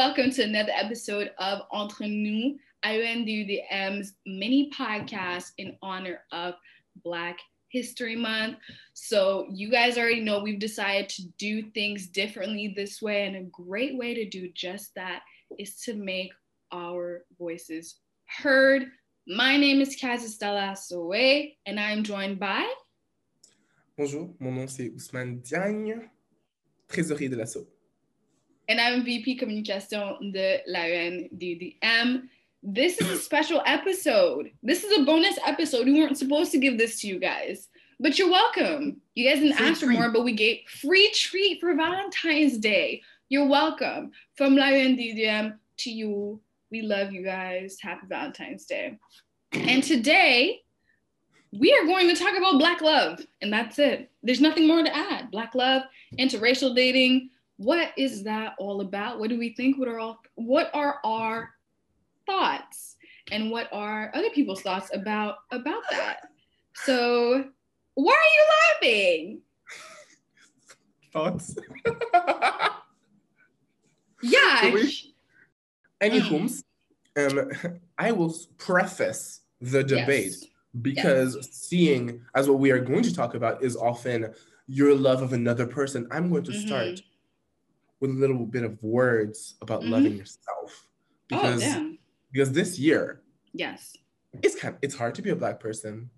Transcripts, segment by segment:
Welcome to another episode of Entre Nous, AENDUDEM's mini podcast in honor of Black History Month. So, you guys already know we've decided to do things differently this way, and a great way to do just that is to make our voices heard. My name is Katya Stella Assoe, and I'm joined by. Bonjour, mon nom c'est Ousmane Diagne, trésorier de l'assaut. And I'm VP Communication de l'AENDUDEM. This is a special episode. This is a bonus episode. We weren't supposed to give this to you guys, but you're welcome. You guys didn't Free ask for treat. more, but we gave free treat for Valentine's Day. You're welcome. From l'AENDUDEM to you. We love you guys. Happy Valentine's Day. And today, we are going to talk about Black love, and that's it. There's nothing more to add. Black love, interracial dating. What is that all about? What do we think? What are all? What are our thoughts, and what are other people's thoughts about about that? So, why are you laughing? Thoughts? Yeah. So we- Any Mm. whom's, um, I will preface the debate Yes. because seeing as what we are going to talk about is often your love of another person. I'm going to Mhm. start with a little bit of words about Mhm. loving yourself Oh, because damn. because this year Yes. it's kind it's hard to be a black person.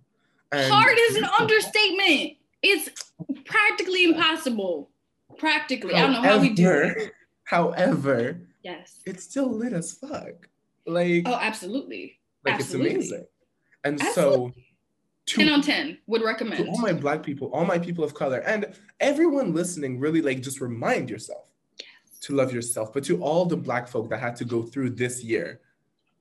And- Hard is an understatement. It's practically impossible. Practically. I don't know how we do it. However- However, Yes. it's still lit as fuck. Like, Oh, absolutely. like absolutely. it's amazing. And so, to, 10 on 10 would to recommend. all my black people, all my people of color, and everyone listening, really like just remind yourself to love yourself. But to all the black folk that had to go through this year,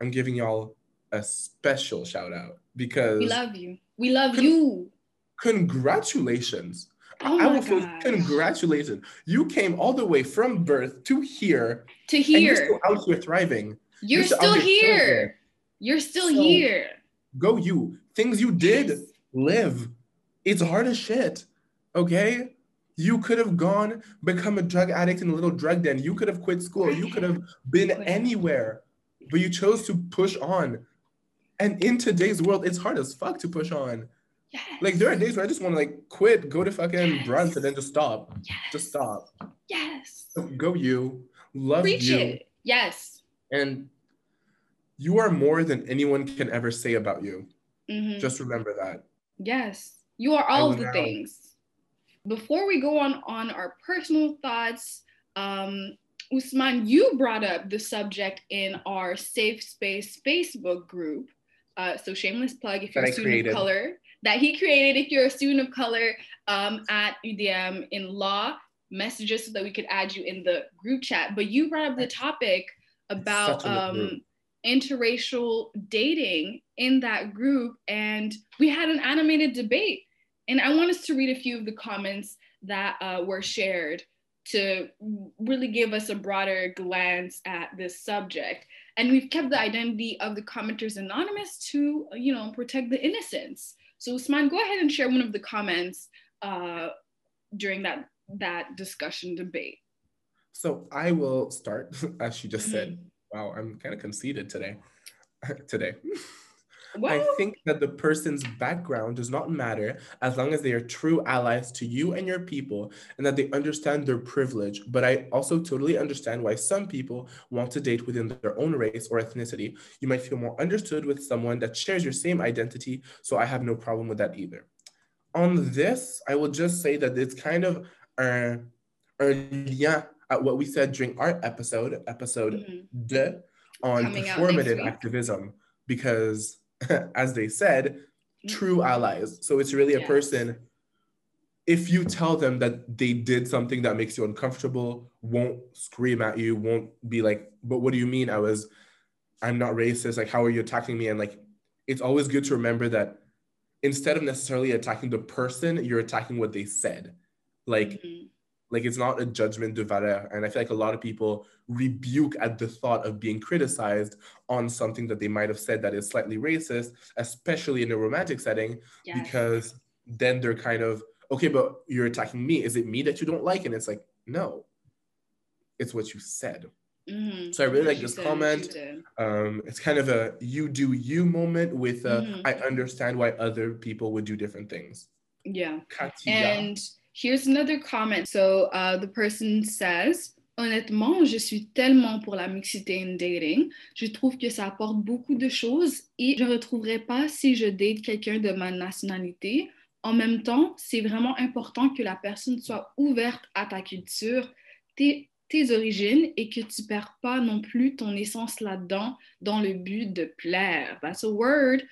I'm giving y'all a special shout out because We love you. We love Con- you. congratulations. Oh I my will feel congratulations. You came all the way from birth to here, To and you're here. still out here thriving. You're you're still still here here. You're still So- here. Go you. Things you did, Yes. live. It's hard as shit. Okay? You could have gone, become a drug addict in a little drug den. You could have quit school. You could have been anywhere. But you chose to push on. And in today's world, it's hard as fuck to push on. Yes. Like there are days where I just want to like quit, go to fucking Yes. brunch, and then just stop. yes. Just stop. Yes. Go you. Love Preach you. it. Yes. And you are more than anyone can ever say about you. Mhm. Just remember that. Yes, you are all of the now- things. Before we go on on our personal thoughts, um, Ousmane, you brought up the subject in our Safe Space Facebook group. Uh, so shameless plug if you're a student created. of color that he created. If you're a student of color um, at UDM in law, message us so that we could add you in the group chat. But you brought up the topic about such a lit group. um, interracial dating in that group and we had an animated debate and i want us to read a few of the comments that uh, were shared to really give us a broader glance at this subject and we've kept the identity of the commenters anonymous to you know protect the innocence so Ousmane go ahead and share one of the comments uh, during that that discussion debate So I will start, as she just said. Mm-hmm. Wow, I'm kind of conceited today. today. Well, I think that the person's background does not matter as long as they are true allies to you and your people and that they understand their privilege. But I also totally understand why some people want to date within their own race or ethnicity. You might feel more understood with someone that shares your same identity. So I have no problem with that either. On this, I will just say that it's kind of a, a lien at what we said during our episode, episode mhm. de on Coming performative activism because as they said true allies. So it's really a Yes. person if you tell them that they did something that makes you uncomfortable won't scream at you won't be like but what do you mean? I was i'm not racist. Like how are you attacking me? And like it's always good to remember that instead of necessarily attacking the person you're attacking what they said. Like Mhm. Like it's not a judgment de valeur. And I feel like a lot of people rebuke at the thought of being criticized on something that they might have said that is slightly racist, especially in a romantic setting, Yes. because then they're kind of, okay, but you're attacking me. Is it me that you don't like? And it's like, no, it's what you said. Mhm. So I really like this did, comment. Um, it's kind of a you do you moment with uh, Mhm. I understand why other people would do different things. Yeah. Katya. And here's another comment. So uh, the person says, honnêtement, je suis tellement pour la mixité in dating. Je trouve que ça apporte beaucoup de choses et je ne retrouverais pas si je date quelqu'un de ma nationalité. En même temps, c'est vraiment important que la personne soit ouverte à ta culture, tes, tes origines et que tu ne perds pas non plus ton essence là-dedans dans le but de plaire. That's a word.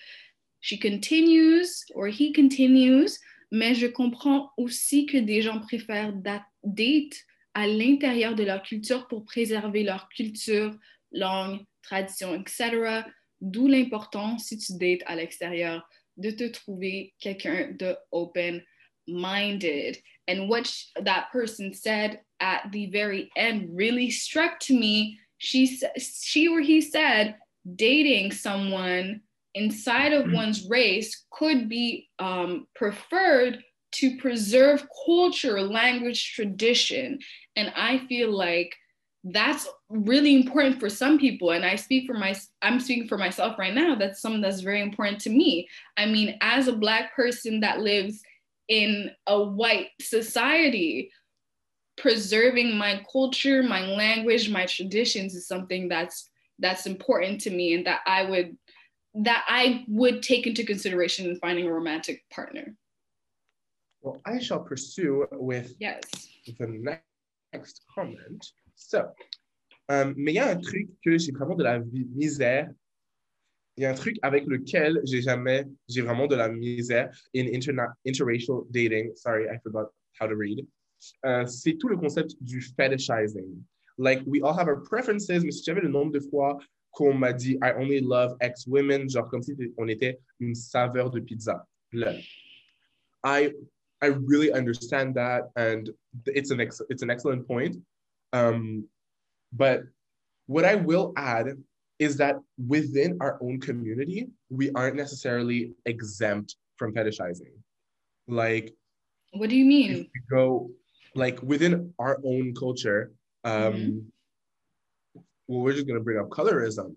She continues, or he continues mais je comprends aussi que des gens préfèrent da- date à l'intérieur de leur culture pour préserver leur culture, langue, tradition, etc. D'où l'importance, si tu dates à l'extérieur, de te trouver quelqu'un de open-minded. And what that person said at the very end really struck to me. She, she or he said, dating someone inside of one's race could be um, preferred to preserve culture, language, tradition. And I feel like that's really important for some people. And I speak for my, I'm speaking for myself right now. That's something that's very important to me. I mean, as a Black person that lives in a white society, preserving my culture, my language, my traditions is something that's that's important to me and that I would that I would take into consideration in finding a romantic partner. Well, I shall pursue with Yes. the ne- next comment. So, um, mais il y a un truc que j'ai vraiment de la misère. Il y a un truc avec lequel j'ai jamais, j'ai vraiment de la misère in interna- interracial dating. Sorry, I forgot how to read. Euh, c'est tout le concept du fetishizing. Like, we all have our preferences, mais si j'avais le nombre de fois qu'on m'a dit I only love ex women, genre comme si on était une saveur de pizza. Là. I I really understand that, and it's an ex- it's an excellent point. Um, but what I will add is that within our own community, we aren't necessarily exempt from fetishizing. Like What do you mean? go like within our own culture, um, Mhm. Well, we're just gonna bring up colorism.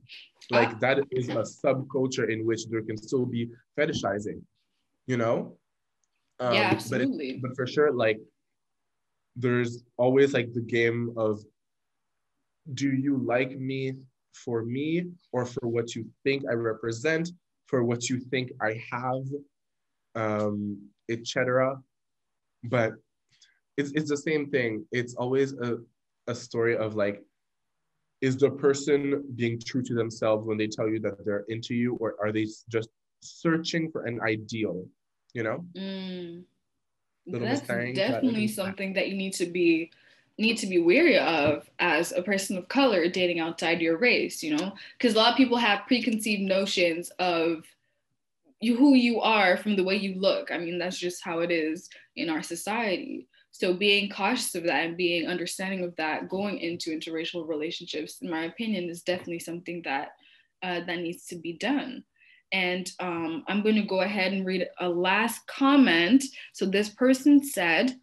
Like Ah. that is a subculture in which there can still be fetishizing, you know? Um, yeah, but it- absolutely. but for sure, like there's always like the game of do you like me for me or for what you think I represent, for what you think I have, um, etc. But it's it's the same thing. It's always a, a story of like, is the person being true to themselves when they tell you that they're into you, or are they just searching for an ideal? You know? Mm. That's Mustang, that definitely something that you need to be need to be wary of as a person of color dating outside your race, you know? Because a lot of people have preconceived notions of you who you are from the way you look. I mean, that's just how it is in our society. So being cautious of that and being understanding of that going into interracial relationships, in my opinion, is definitely something that uh, that needs to be done. And um, I'm going to go ahead and read a last comment. So this person said,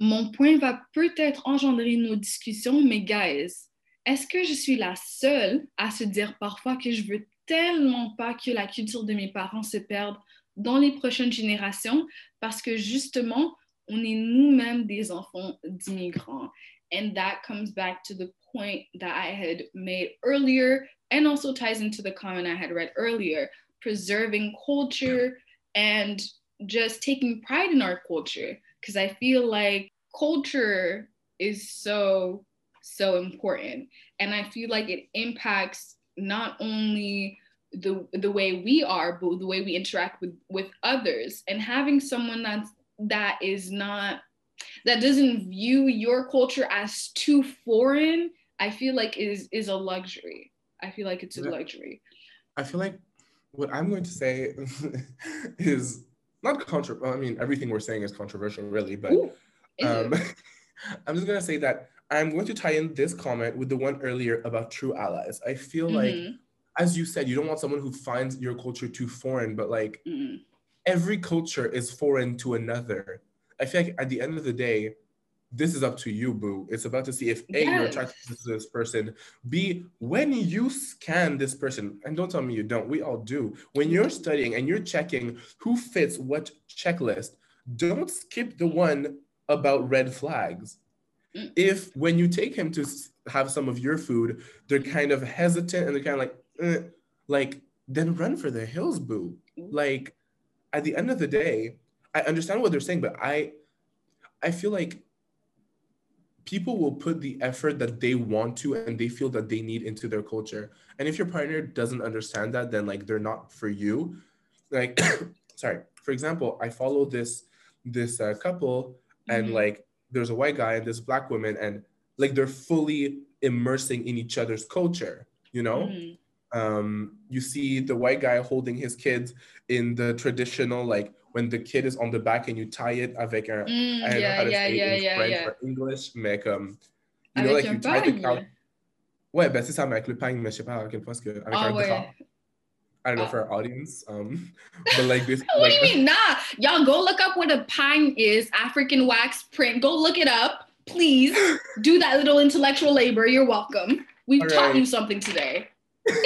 Mon point va peut-être engendrer nos discussions, mais guys, est-ce que je suis la seule à se dire parfois que je veux tellement pas que la culture de mes parents se perde dans les prochaines générations? Parce que justement, on est nous-mêmes des enfants d'immigrants. And that comes back to the point that I had made earlier and also ties into the comment I had read earlier preserving culture and just taking pride in our culture. Because I feel like culture is so so important. And I feel like it impacts not only the the way we are but the way we interact with with others. And having someone that's that is not that doesn't view your culture as too foreign I feel like is is a luxury I feel like it's a luxury I feel like what I'm going to say is not controversial. I mean, everything we're saying is controversial, really. But Ooh, um, I'm just going to say that I'm going to tie in this comment with the one earlier about true allies. I feel like, Mhm, as you said, you don't want someone who finds your culture too foreign, but like mhm. Every culture is foreign to another. I feel like at the end of the day, this is up to you, boo. It's about to see if A, Yes. you're attracted to this person. B, when you scan this person, and don't tell me you don't, we all do. When you're studying and you're checking who fits what checklist, don't skip the one about red flags. Mm. If when you take him to have some of your food, they're kind of hesitant and they're kind of like, eh, like, then run for the hills, boo. Like, at the end of the day, I understand what they're saying, but I, I feel like people will put the effort that they want to and they feel that they need into their culture. And if your partner doesn't understand that, then like they're not for you. Like, sorry. For example, I follow this this uh, couple, and Mhm. like there's a white guy and this black woman, and like they're fully immersing in each other's culture. You know, Mhm. Um, you see the white guy holding his kids in the traditional like when the kid is on the back and you tie it avec un Mm, I don't know yeah, how to yeah, say yeah, it in yeah, French yeah. or English, mais comme, you know, Avec like un you tie the pagne. cow. Ouais, ben c'est ça, mais avec le pagne, mais je sais pas à quel point que, avec Ah un ouais. drap. I don't know Ah. for our audience, um, but like this, What like, do you mean? Nah, y'all go look up what a pine is. African wax print. Go look it up, please. Do that little intellectual labor. You're welcome. We've All taught right. you something today.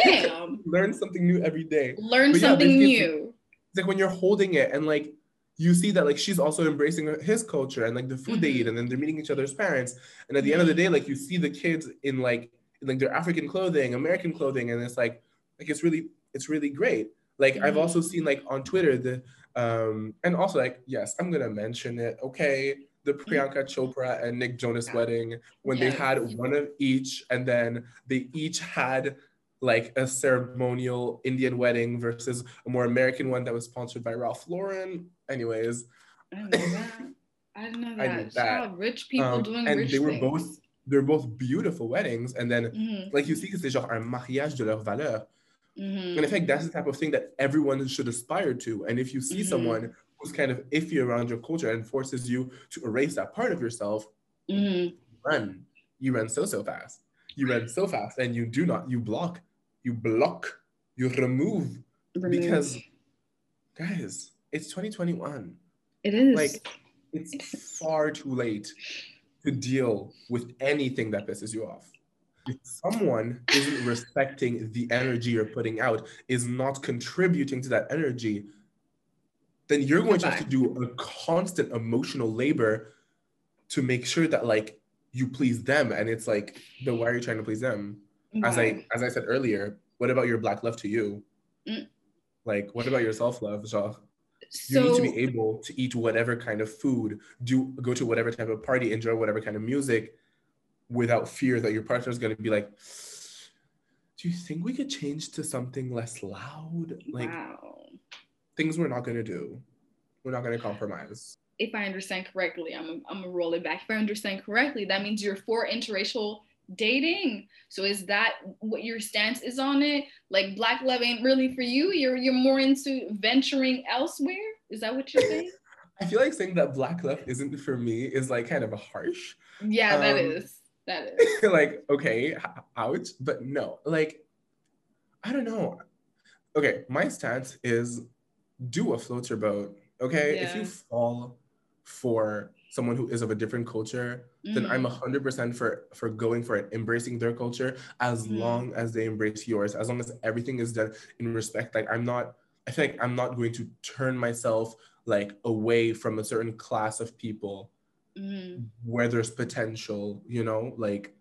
Damn. learn something new every day. Learn But something it's- new. It's like when you're holding it and like you see that like she's also embracing his culture and like the food they Mhm. eat and then they're meeting each other's parents and at the end of the day like you see the kids in like in like their African clothing, American clothing and it's like like it's really it's really great. Like I've also seen like on Twitter the um and also like yes I'm gonna mention it okay the Priyanka Chopra and Nick Jonas Yeah. wedding when they had one of each and then they each had like a ceremonial Indian wedding versus a more American one that was sponsored by Ralph Lauren. Anyways, I know that. I know I that. knew that. Child, rich people um, doing and rich they were things. both they're both beautiful weddings. And then Mhm, like you see c'est genre un mariage de leur valeur. mhm. And I think that's the type of thing that everyone should aspire to. And if you see Mhm. someone who's kind of iffy around your culture and forces you to erase that part of yourself, Mhm. run. You run so so fast. You run so fast and you do not, you block, you block, you remove. Because- Guys, it's 2021. it is like, It's far too late to deal with anything that pisses you off. If someone isn't respecting the energy you're putting out, is not contributing to that energy, then you're going to have to do a constant emotional labor to make sure that like you please them. And it's like, then why are you trying to please them? As I as I said earlier, what about your black love to you? Mm. Like, what about your self-love, Genre? you need to be able to eat whatever kind of food, do go to whatever type of party, enjoy whatever kind of music without fear that your partner is going to be like, do you think we could change to something less loud? Like wow. things we're not going to do. We're not going to compromise. if I understand correctly, I'm I'm gonna roll it back. If I understand correctly, that means you're for interracial dating. So is that what your stance is on it? Like black love ain't really for you. You're you're more into venturing elsewhere. Is that what you're saying? I feel like saying that black love isn't for me is like kind of harsh. yeah, that Um, is. That is. like, okay, ouch, but no, like, I don't know. Okay, my stance is do a floater boat. Okay, if you fall for someone who is of a different culture, then I'm Mhm. 100% for for going for it, embracing their culture as Mhm. long as they embrace yours, as long as everything is done in respect. Like, I'm not, I feel like I'm not going to turn myself like away from a certain class of people Mhm. where there's potential, you know, like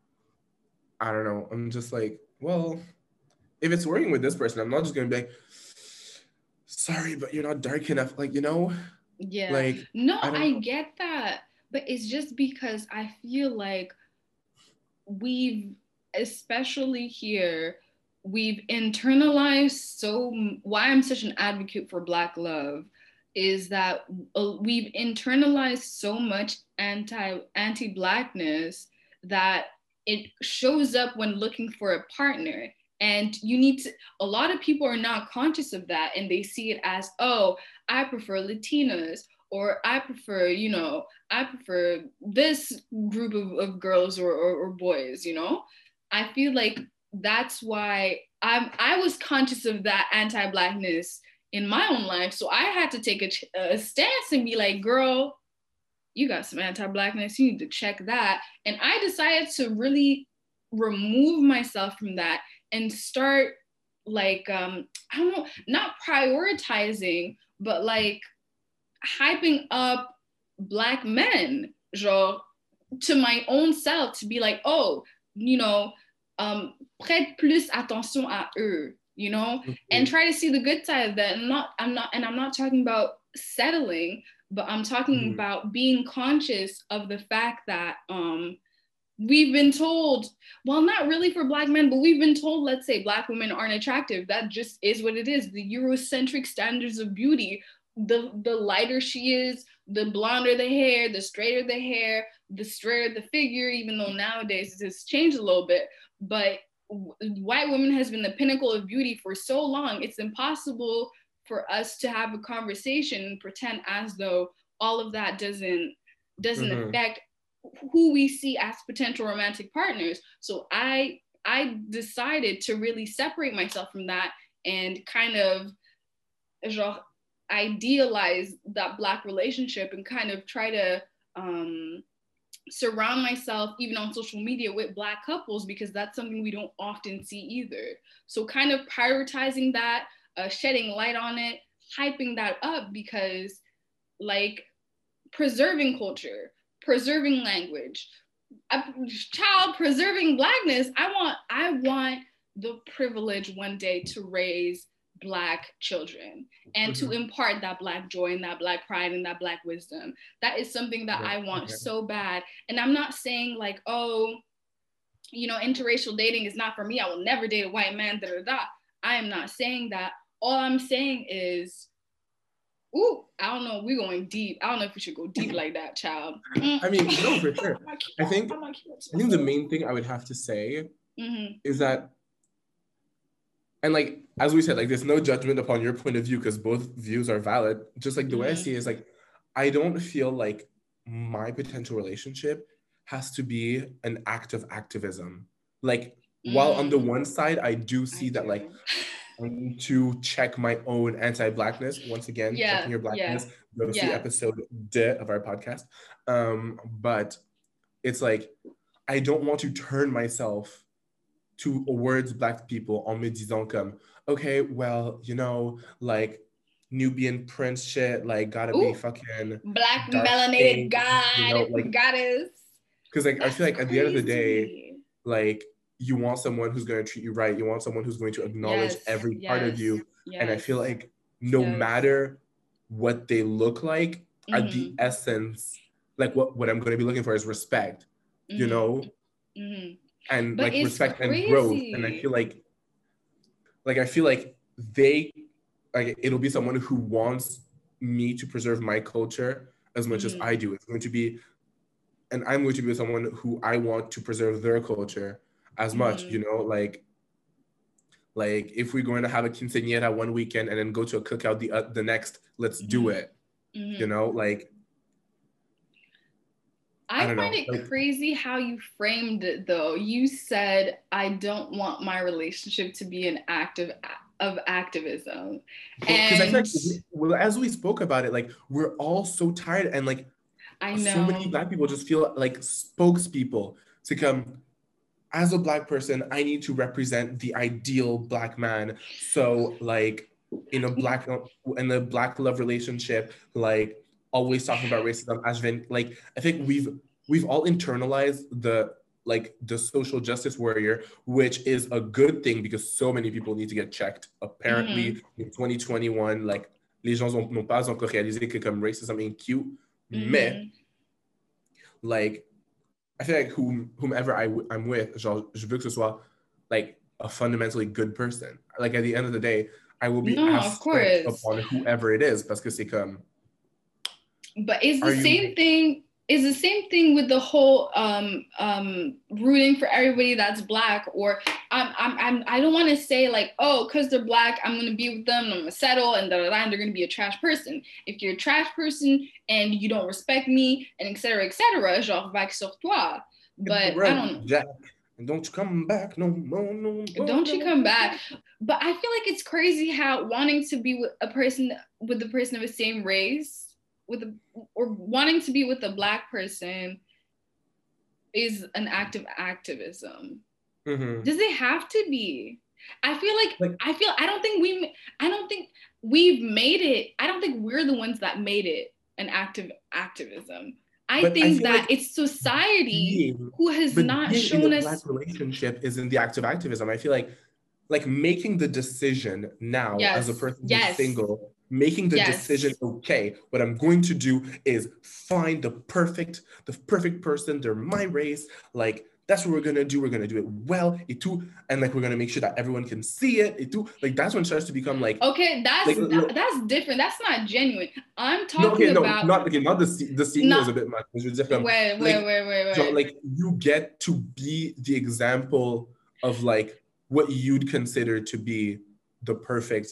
I don't know. I'm just like, well, if it's working with this person, I'm not just gonna be like, sorry, but you're not dark enough. Like, you know, Yeah. like No, I I, get that. But it's just because I feel like we've, especially here, we've internalized so. Why I'm such an advocate for Black love is that uh, we've internalized so much anti anti blackness that it shows up when looking for a partner. And you need to, a lot of people are not conscious of that and they see it as, oh, I prefer Latinas or I prefer, you know, I prefer this group of, of girls or, or, or boys, you know? I feel like that's why I'm I was conscious of that anti-blackness in my own life. So I had to take a, a stance and be like, girl, you got some anti-blackness, you need to check that. And I decided to really remove myself from that and start like um I don't know, not prioritizing, but like hyping up black men, genre to my own self to be like, oh, you know, um, prête plus attention à eux, you know, mm-hmm. and try to see the good side of that. And not, I'm not, and I'm not talking about settling, but I'm talking mm-hmm. about being conscious of the fact that um, we've been told, well, not really for Black men, but we've been told, let's say, Black women aren't attractive. That just is what it is. The Eurocentric standards of beauty, the, the lighter she is, the blonder the hair, the straighter the hair, the straighter the figure, even though nowadays it has changed a little bit. But white women has been the pinnacle of beauty for so long, it's impossible for us to have a conversation and pretend as though all of that doesn't doesn't mm-hmm. affect who we see as potential romantic partners. So I I decided to really separate myself from that and kind of genre, idealize that black relationship and kind of try to um, surround myself even on social media with black couples because that's something we don't often see either so kind of prioritizing that uh, shedding light on it hyping that up because like preserving culture preserving language a child preserving blackness i want i want the privilege one day to raise black children and mm-hmm. to impart that black joy and that black pride and that black wisdom that is something that yeah. i want okay. so bad and i'm not saying like oh you know interracial dating is not for me i will never date a white man da da da i am not saying that all i'm saying is Ooh, I don't know. We're going deep. I don't know if we should go deep like that, child. I mean, no, for sure. I think I think the main thing I would have to say mm-hmm. is that and like as we said like there's no judgment upon your point of view because both views are valid just like the way i see it is like i don't feel like my potential relationship has to be an act of activism like mm. while on the mm. one side i do see I that do. like I need to check my own anti-blackness. Once again yeah, checking your blackness. Yeah, go see yeah. episode de of our podcast. Um but it's like i don't want to turn myself to towards black people en me disant comme, okay, well, you know, like Nubian prince shit, like gotta Ooh, be fucking black melanated god, you know, like, goddess. Because like That's I feel like at the end of the day, like you want someone who's going to treat you right. You want someone who's going to acknowledge yes, every yes, part of you. Yes. And I feel like no matter what they look like, mm-hmm. at the mm-hmm. essence, like what, what I'm going to be looking for is respect, mm-hmm. you know? Mm-hmm and but like respect crazy. and growth. And I feel like, like I feel like they, like it'll be someone who wants me to preserve my culture as much mm-hmm. as I do. It's going to be, and I'm going to be someone who I want to preserve their culture as much. Mm-hmm. You know, like like if we're going to have a quinceañera one weekend and then go to a cookout the uh, the next, let's mm-hmm. do it. Mm-hmm. You know, like I, I find know. it like, crazy how you framed it though. You said, I don't want my relationship to be an act of, of activism. Feel like, well, as we spoke about it, like we're all so tired and like I know so many black people just feel like spokespeople to come as a black person, I need to represent the ideal black man. So like in a black in a black love relationship, like always talking about racism as been like I think we've we've all internalized the like the social justice warrior, which is a good thing because so many people need to get checked. Apparently, mm-hmm. in 2021, like les gens n'ont pas encore réalisé que comme racism ain't cute, mm-hmm. mais like I feel like whom, whomever I w- I'm with, je veux que ce soit like a fundamentally good person. Like at the end of the day, I will be no, asked upon whoever it is parce que c'est comme but it's the same you... thing. It's the same thing with the whole um, um, rooting for everybody that's black, or I'm, I'm, I'm I don't want to say like, oh, because they're black, I'm gonna be with them, I'm gonna settle, and da, da, da, and they're gonna be a trash person. If you're a trash person and you don't respect me, and etc. etc. genre vague sur toi. But I don't. Jack. Don't you come back no more, no more. Don't you come back. But I feel like it's crazy how wanting to be with a person with the person of the same race with a, or wanting to be with a black person is an act of activism. Mhm. Does it have to be? I feel like, Like- I feel I don't think we I don't think we've made it. I don't think we're the ones that made it an active activism. I But I think that like it's society Being who has not shown us black relationship is in the act of activism. I feel like like making the decision now as a Yes, person who's yes. single, making the Yes. decision, okay, what I'm going to do is find the perfect, the perfect person, they're my race, like that's what we're gonna do. We're gonna do it well, it too and like we're gonna make sure that everyone can see it, it too Like that's when it starts to become like Okay, that's Like, that- that's different. That's not genuine. I'm talking no, okay, no, about not okay, not the the scene was a bit much. Veux dire, comme, wait, wait, like, wait, wait, wait. So like you get to be the example of like what you'd consider to be the perfect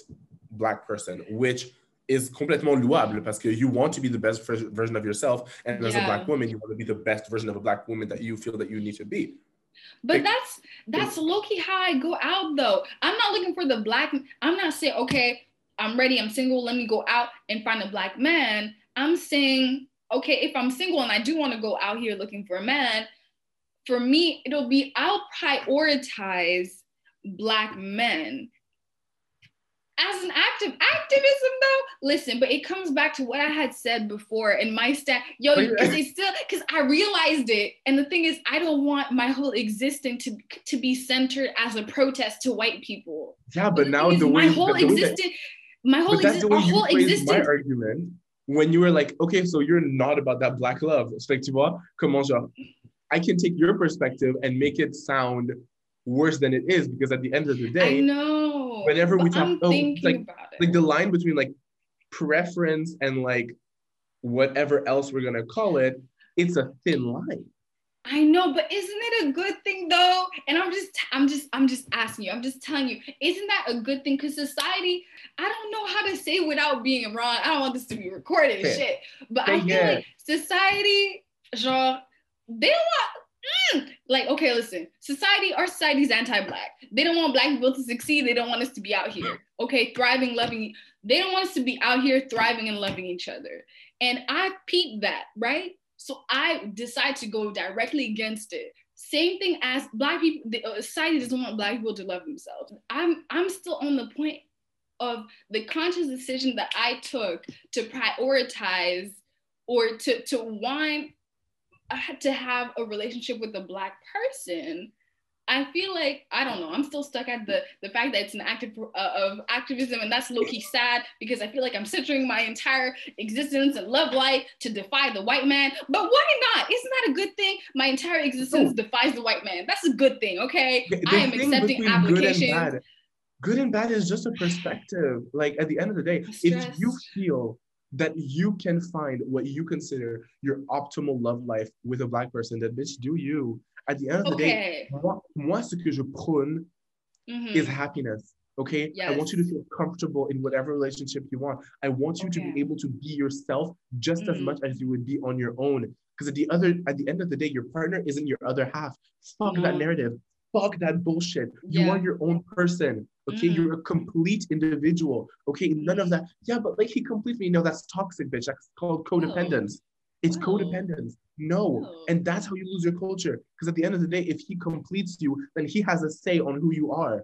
black person, which is complètement louable parce que you want to be the best version of yourself, and as a black woman, you want to be the best version of a black woman that you feel that you need to be. But Like- that's that's low-key how I go out though. I'm not looking for the black. I'm not saying okay, I'm ready, I'm single, let me go out and find a black man. I'm saying okay, if I'm single and I do want to go out here looking for a man, for me it'll be I'll prioritize black men. As an active activism though, listen, but it comes back to what I had said before and my stat. Yo, because it's still because I realized it. And the thing is, I don't want my whole existence to, to be centered as a protest to white people. Yeah, but the now the way my whole the way that- existence, my whole but that's exi- the way you whole phrased my argument when you were like, okay, so you're not about that black love. Fait que tu vois, comment genre, I can take your perspective and make it sound worse than it is because at the end of the day I know. Whenever we talk- I'm oh, like- about it. like the line between like preference and like whatever else we're gonna call it, it's a thin line. I know, but isn't it a good thing though? And I'm just, I'm just, I'm just asking you. I'm just telling you, isn't that a good thing? Because society, I don't know how to say it without being wrong. I don't want this to be recorded and shit. But I feel like society, genre, they don't want. Mm, like, okay, listen, society, our society is anti-black. They don't want black people to succeed. They don't want us to be out here, okay, thriving, loving. They don't want us to be out here thriving and loving each other. And I peeped that, right? So I decide to go directly against it. Same thing as black people, the uh, society doesn't want black people to love themselves. I'm I'm still on the point of the conscious decision that I took to prioritize or to to want to have a relationship with a black person. I feel like I don't know. I'm still stuck at the the fact that it's an active uh, of activism, and that's low key sad because I feel like I'm centering my entire existence and love life to defy the white man. But why not? Isn't that a good thing? My entire existence defies the white man. That's a good thing. Okay, The- I am accepting applications. Good and, bad, good and bad is just a perspective. Like at the end of the day, if you feel that you can find what you consider your optimal love life with a black person, That bitch, do you. At the end of the day, Okay. moi, moi, ce que je prône Mhm. is happiness. Okay. I want you to feel comfortable in whatever relationship you want. I want you to be able to be yourself just as Mhm. much as you would be on your own. Because at the other, at the end of the day, your partner isn't your other half. Fuck that narrative. Fuck that bullshit. You Yeah. are your own person. Okay. Mhm. You're a complete individual. Okay. None of that. Yeah, but like he completes me. No, that's toxic, bitch. That's called codependence. It's No. codependence. No. No. And that's how you lose your culture. Because at the end of the day, if he completes you, then he has a say on who you are.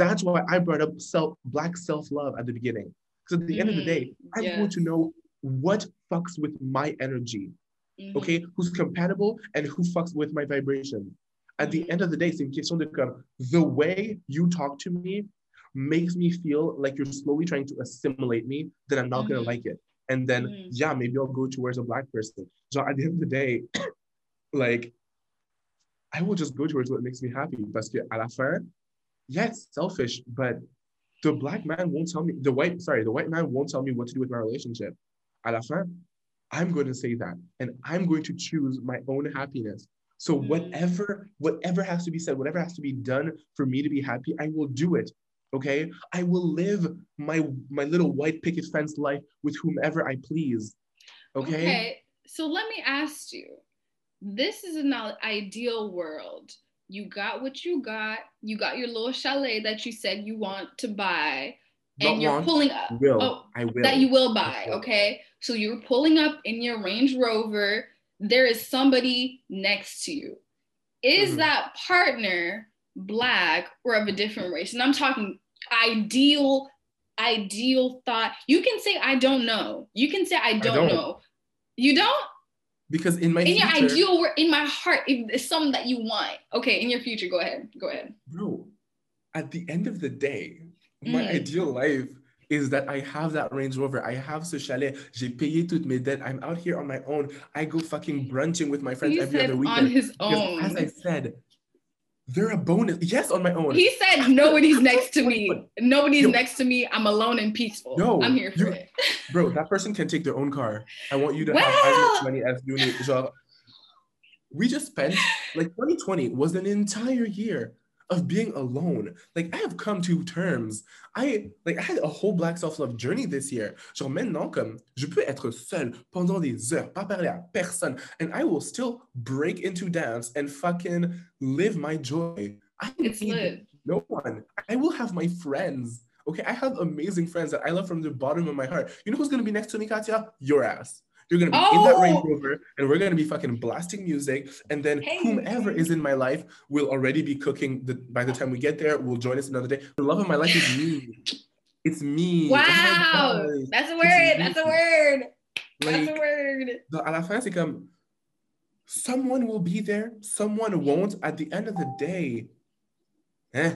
That's why I brought up self black self-love at the beginning. Because at the end of the day, Mhm. I want to know what fucks with my energy. Mhm. Okay, who's compatible and who fucks with my vibration. At the end of the day, c'est une question de comme the way you talk to me makes me feel like you're slowly trying to assimilate me, then I'm not gonna Mhm. like it. And then Mhm. yeah, maybe I'll go towards a black person. So at the end of the day, like I will just go towards what makes me happy. Parce que à la fin, yeah, it's selfish, but the black man won't tell me the white sorry the white man won't tell me what to do with my relationship. À la fin, I'm going to say that, and I'm going to choose my own happiness. So Mm. whatever whatever has to be said, whatever has to be done for me to be happy, I will do it. Okay, I will live my my little white picket fence life with whomever I please. Okay. So let me ask you this is an ideal world. You got what you got. You got your little chalet that you said you want to buy. Not and you're want, pulling up. Will. Oh, I will. that you will buy. will. Okay. So you're pulling up in your Range Rover. There is somebody next to you. Is Mhm. that partner black or of a different race? And I'm talking ideal, ideal thought. You can say, I don't know. You can say, I don't, don't. know. You don't? because in my In your ideal, in my heart, if it's something that you want. Okay. In your future, go ahead. Go ahead. bro, at the end of the day, my Mm. ideal life is that I have that Range Rover, I have ce chalet, j'ai payé toutes mes dettes, I'm out here on my own, I go fucking brunching with my friends He every other on weekend. his Because as I said, they're a bonus. Yes, on my own. He said nobody's next to me. Nobody's Yo. next to me. I'm alone and peaceful. Yo, I'm here for you- it. Bro, that person can take their own car. I want you to have as much money as you need. Genre, we just spent like 2020 was an entire year of being alone. Like I have come to terms. I like I had a whole black self-love journey this year. Genre maintenant comme je peux être seul pendant des heures, pas parler à personne, and I will still break into dance and fucking live my joy. I It's lit. no one. I will have my friends. Okay, I have amazing friends that I love from the bottom of my heart. You know who's gonna be next to me, Katya? Your ass. You're gonna be in that Range Oh! Rover, and we're gonna be fucking blasting music. And then Hey. whomever is in my life will already be cooking. The, by the time we get there, will join us another day. The love of my life is me. It's me. Oh Wow. That's a word. That's a word. That's a word. the, à la fin, c'est comme someone will be there, someone won't. At the end of the day, eh?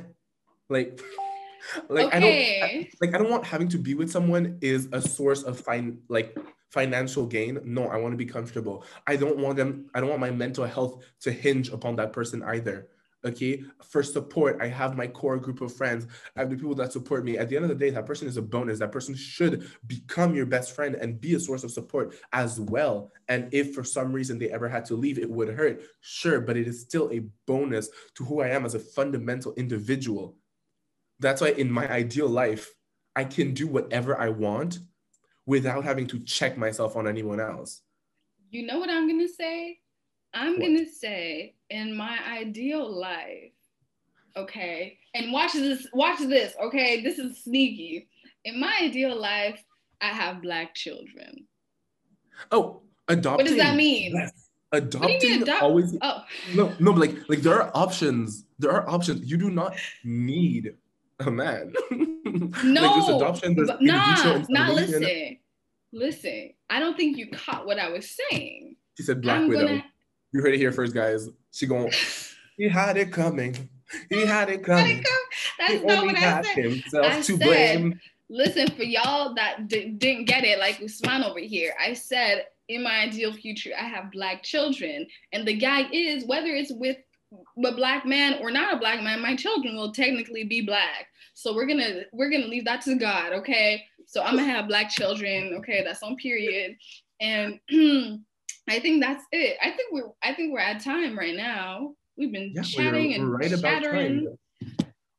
Like, like I don't. okay. like I don't want having to be with someone is a source of fine like financial gain. No, I want to be comfortable. I don't want them, I don't want my mental health to hinge upon that person either. Okay. For support, I have my core group of friends. I have the people that support me. At the end of the day, that person is a bonus. That person should become your best friend and be a source of support as well. And if for some reason they ever had to leave, it would hurt. Sure, but it is still a bonus to who I am as a fundamental individual. That's why in my ideal life, I can do whatever I want without having to check myself on anyone else. You know what I'm gonna say? I'm What? gonna say in my ideal life, okay, and watch this, watch this, okay. This is sneaky. In my ideal life, I have black children. Oh, adopting. What does that mean? Yes. What do Adopting you mean adopt? always Oh, no no but like like there are options. There are options. You do not need a man. no, like there's adoption, there's but in vitro nah, nah. Listen, listen. I don't think you caught what I was saying. She said Black I'm Widow. gonna. You heard it here first, guys. She going, he had it coming. He had it coming. That's He not what I said. himself I to said- blame. Listen, for y'all that d- didn't get it, like Ousmane over here, I said in my ideal future, I have black children. And the guy is, whether it's with a black man or not a black man, my children will technically be black. So we're gonna we're gonna leave that to God, okay? So I'm gonna have black children, okay? That's on period. And I think that's it. I think we're I think we're at time right now. We've been Yeah, chatting we're, and we're right about chattering.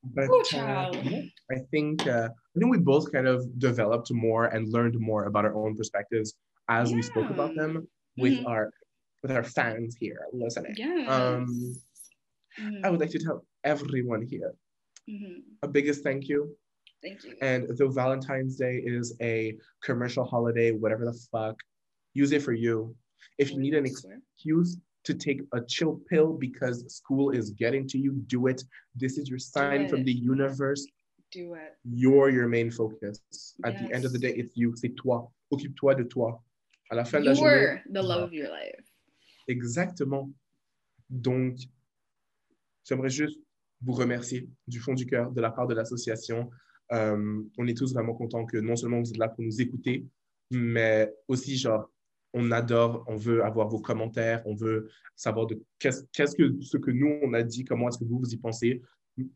But Ooh, uh, child. I think uh, I think we both kind of developed more and learned more about our own perspectives as we spoke about them with Mhm. our with our fans here listening. Yes. Um, Mhm, I would like to tell everyone here mhm. a biggest thank you. Thank you. And though Valentine's Day is a commercial holiday, whatever the fuck, use it for you. If you need an excuse to take a chill pill because school is getting to you, do it. This is your sign from the universe. do it. You're your main focus. At the end of the day, it's you. C'est toi. Occupe-toi de toi. À la fin de la journée. You're the love of your life. Exactement. Donc, j'aimerais juste vous remercier du fond du cœur de la part de l'association. Euh, on est tous vraiment contents que non seulement vous êtes là pour nous écouter, mais aussi, genre, on adore, on veut avoir vos commentaires, on veut savoir de qu'est-ce qu'est-ce que ce que nous, on a dit, comment est-ce que vous, vous y pensez.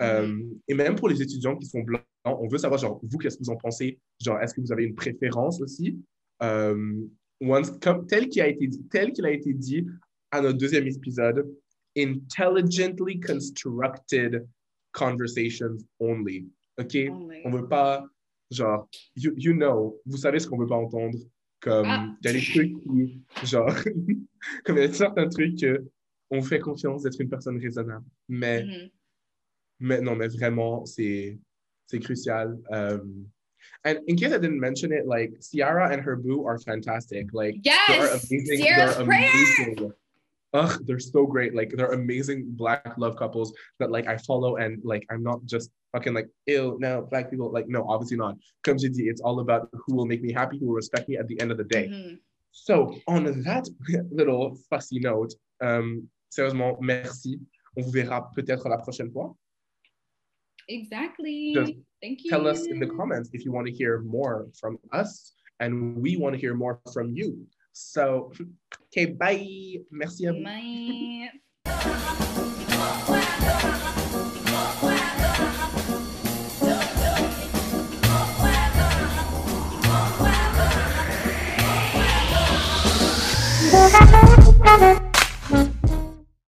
Euh, et même pour les étudiants qui sont blancs, on veut savoir, genre, vous, qu'est-ce que vous en pensez? Genre, est-ce que vous avez une préférence aussi? Euh, once, comme, tel qu'il a été dit, tel qu'il a été dit à notre deuxième épisode, intelligently constructed conversations only. OK? Only. On veut pas, genre, you, you know, vous savez ce qu'on veut pas entendre. Comme, il Ah. y a des trucs qui, genre, comme il y a certains trucs que on fait confiance d'être une personne raisonnable. Mais, Mhm. mais non, mais vraiment, c'est, c'est crucial. Euh, And in case I didn't mention it, like Ciara and her boo are fantastic. Like yes, they're amazing. Ciara's they're prayer. amazing. Ugh, they're so great. Like they're amazing black love couples that like I follow and like I'm not just fucking like ill no black people like no obviously not. Comme j'ai dit, it's all about who will make me happy, who will respect me at the end of the day. Mhm. So on that little fussy note, um, sérieusement merci. On vous verra peut-être la prochaine fois. Exactly. Just Thank you. Tell us in the comments if you want to hear more from us and we want to hear more from you. So, okay, bye. Merci à vous. Bye.